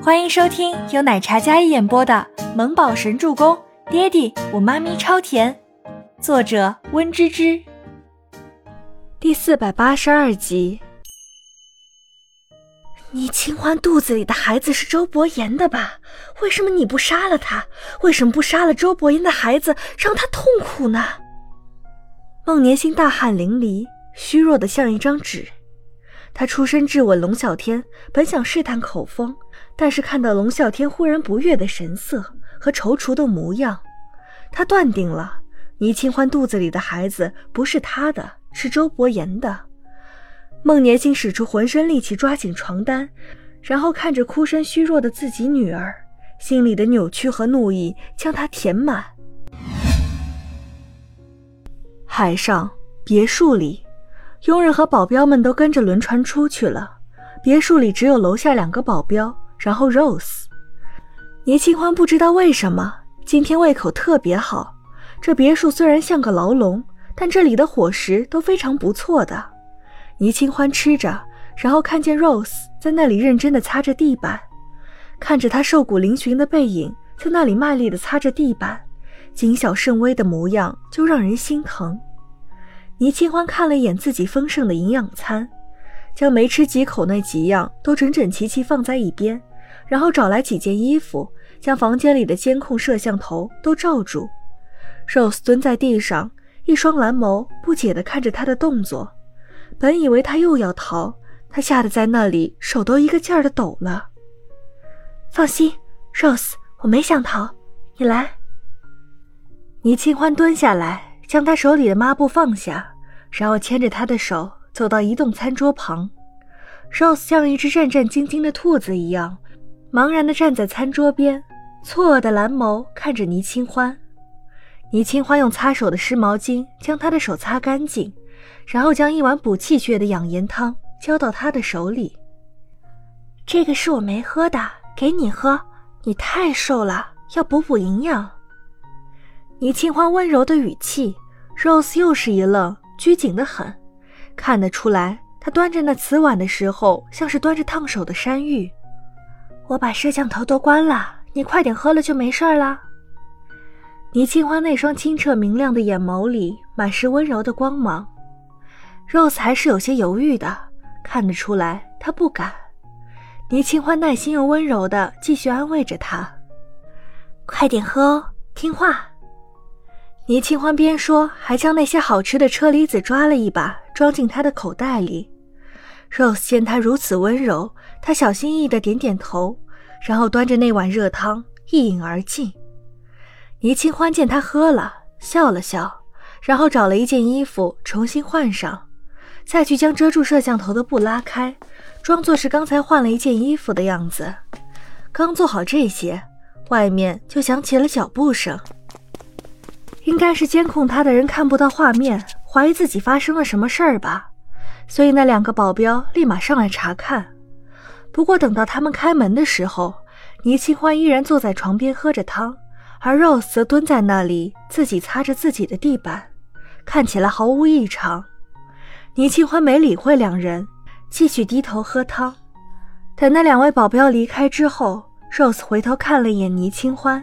欢迎收听由奶茶嘉一演播的《萌宝神助攻》，爹地我妈咪超甜，作者温芝芝。第四百八十二集。你清欢肚子里的孩子是周伯言的吧？为什么你不杀了他？为什么不杀了周伯言的孩子，让他痛苦呢？孟年星大汗淋漓，虚弱的像一张纸。他出身质问龙啸天，本想试探口风。但是看到龙啸天忽然不悦的神色和踌躇的模样，他断定了倪清欢肚子里的孩子不是他的，是周伯言的。孟年星使出浑身力气抓紧床单，然后看着哭声虚弱的自己女儿，心里的扭曲和怒意将他填满。海上别墅里，佣人和保镖们都跟着轮船出去了，别墅里只有楼下两个保镖。然后，Rose，倪清欢不知道为什么今天胃口特别好。这别墅虽然像个牢笼，但这里的伙食都非常不错的。倪清欢吃着，然后看见 Rose 在那里认真的擦着地板，看着他瘦骨嶙峋的背影在那里卖力的擦着地板，谨小慎微的模样就让人心疼。倪清欢看了一眼自己丰盛的营养餐，将没吃几口那几样都整整齐齐放在一边。然后找来几件衣服，将房间里的监控摄像头都罩住。Rose 蹲在地上，一双蓝眸不解地看着他的动作。本以为他又要逃，他吓得在那里手都一个劲儿地抖了。放心，Rose，我没想逃，你来。倪清欢蹲下来，将他手里的抹布放下，然后牵着他的手走到移动餐桌旁。Rose 像一只战战兢兢的兔子一样。茫然地站在餐桌边，错愕的蓝眸看着倪清欢。倪清欢用擦手的湿毛巾将他的手擦干净，然后将一碗补气血的养颜汤交到他的手里。这个是我没喝的，给你喝。你太瘦了，要补补营养。倪清欢温柔的语气，Rose 又是一愣，拘谨的很。看得出来，她端着那瓷碗的时候，像是端着烫手的山芋。我把摄像头都关了，你快点喝了就没事了。倪清欢那双清澈明亮的眼眸里满是温柔的光芒，Rose 还是有些犹豫的，看得出来她不敢。倪清欢耐心又温柔的继续安慰着她：“快点喝哦，听话。”倪清欢边说，还将那些好吃的车厘子抓了一把，装进他的口袋里。Rose 见他如此温柔。他小心翼翼的点点头，然后端着那碗热汤一饮而尽。倪清欢见他喝了，笑了笑，然后找了一件衣服重新换上，再去将遮住摄像头的布拉开，装作是刚才换了一件衣服的样子。刚做好这些，外面就响起了脚步声。应该是监控他的人看不到画面，怀疑自己发生了什么事儿吧，所以那两个保镖立马上来查看。不过等到他们开门的时候，倪清欢依然坐在床边喝着汤，而 Rose 则蹲在那里自己擦着自己的地板，看起来毫无异常。倪清欢没理会两人，继续低头喝汤。等那两位保镖离开之后，Rose 回头看了一眼倪清欢，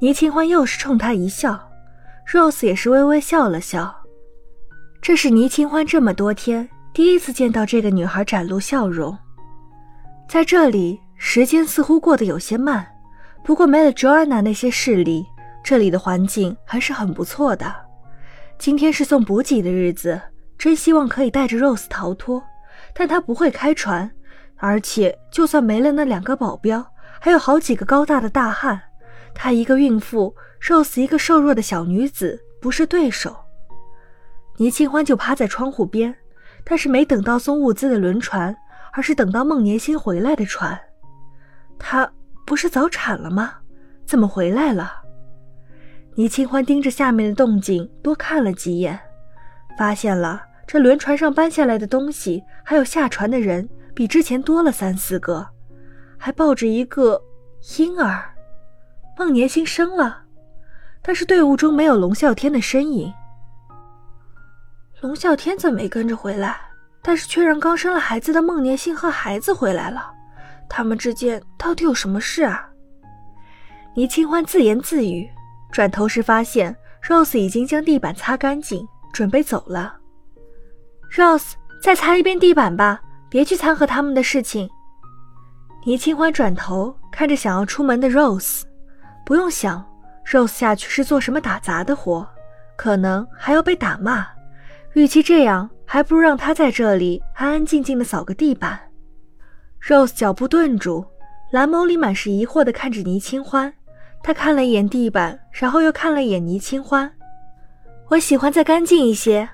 倪清欢又是冲他一笑，Rose 也是微微笑了笑。这是倪清欢这么多天第一次见到这个女孩展露笑容。在这里，时间似乎过得有些慢。不过没了 Joanna 那些势力，这里的环境还是很不错的。今天是送补给的日子，真希望可以带着 Rose 逃脱。但他不会开船，而且就算没了那两个保镖，还有好几个高大的大汉，她一个孕妇，Rose 一个瘦弱的小女子，不是对手。倪清欢就趴在窗户边，但是没等到送物资的轮船。而是等到孟年星回来的船，他不是早产了吗？怎么回来了？倪清欢盯着下面的动静多看了几眼，发现了这轮船上搬下来的东西，还有下船的人比之前多了三四个，还抱着一个婴儿。孟年星生了，但是队伍中没有龙啸天的身影。龙啸天怎么没跟着回来？但是却让刚生了孩子的孟年星和孩子回来了，他们之间到底有什么事啊？倪清欢自言自语，转头时发现 Rose 已经将地板擦干净，准备走了。Rose，再擦一遍地板吧，别去掺和他们的事情。倪清欢转头看着想要出门的 Rose，不用想，Rose 下去是做什么打杂的活，可能还要被打骂。与其这样，还不如让他在这里安安静静的扫个地板。Rose 脚步顿住，蓝眸里满是疑惑的看着倪清欢。他看了一眼地板，然后又看了一眼倪清欢。我喜欢再干净一些。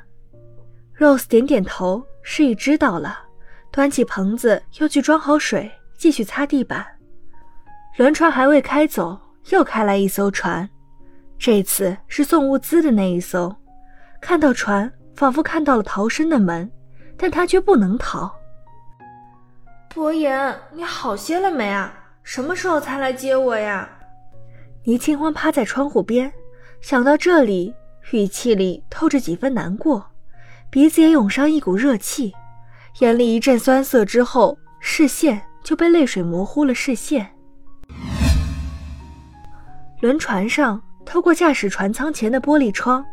Rose 点点头，示意知道了，端起盆子又去装好水，继续擦地板。轮船还未开走，又开来一艘船，这次是送物资的那一艘。看到船，仿佛看到了逃生的门，但他却不能逃。伯言，你好些了没啊？什么时候才来接我呀？倪清欢趴在窗户边，想到这里，语气里透着几分难过，鼻子也涌上一股热气，眼里一阵酸涩，之后视线就被泪水模糊了视线。轮船上，透过驾驶船舱前的玻璃窗，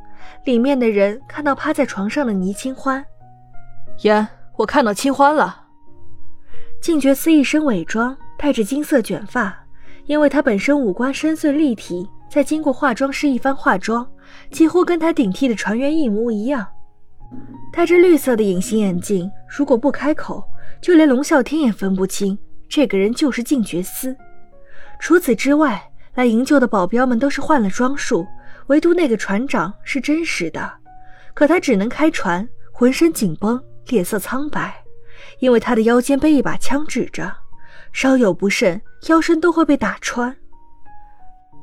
里面的人看到趴在床上的倪清欢。言，我看到清欢了。静觉司一身伪装，戴着金色卷发。因为他本身五官深邃立体，再经过化妆师一番化妆，几乎跟他顶替的船员一模一样。戴着绿色的隐形眼镜，如果不开口，就连龙啸天也分不清这个人就是静觉司。除此之外，来营救的保镖们都是换了装束，唯独那个船长是真实的。可他只能开船，浑身紧绷，脸色苍白，因为他的腰间被一把枪指着。稍有不慎，腰身都会被打穿。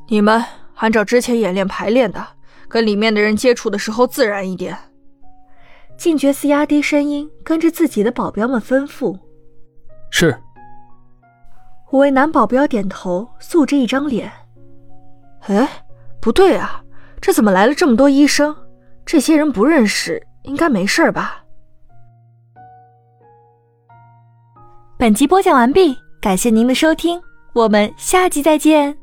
你们按照之前演练排练的，跟里面的人接触的时候自然一点。静觉寺压低声音，跟着自己的保镖们吩咐：“是。”五位男保镖点头，素着一张脸。哎，不对啊，这怎么来了这么多医生？这些人不认识，应该没事吧？本集播讲完毕。感谢您的收听，我们下集再见。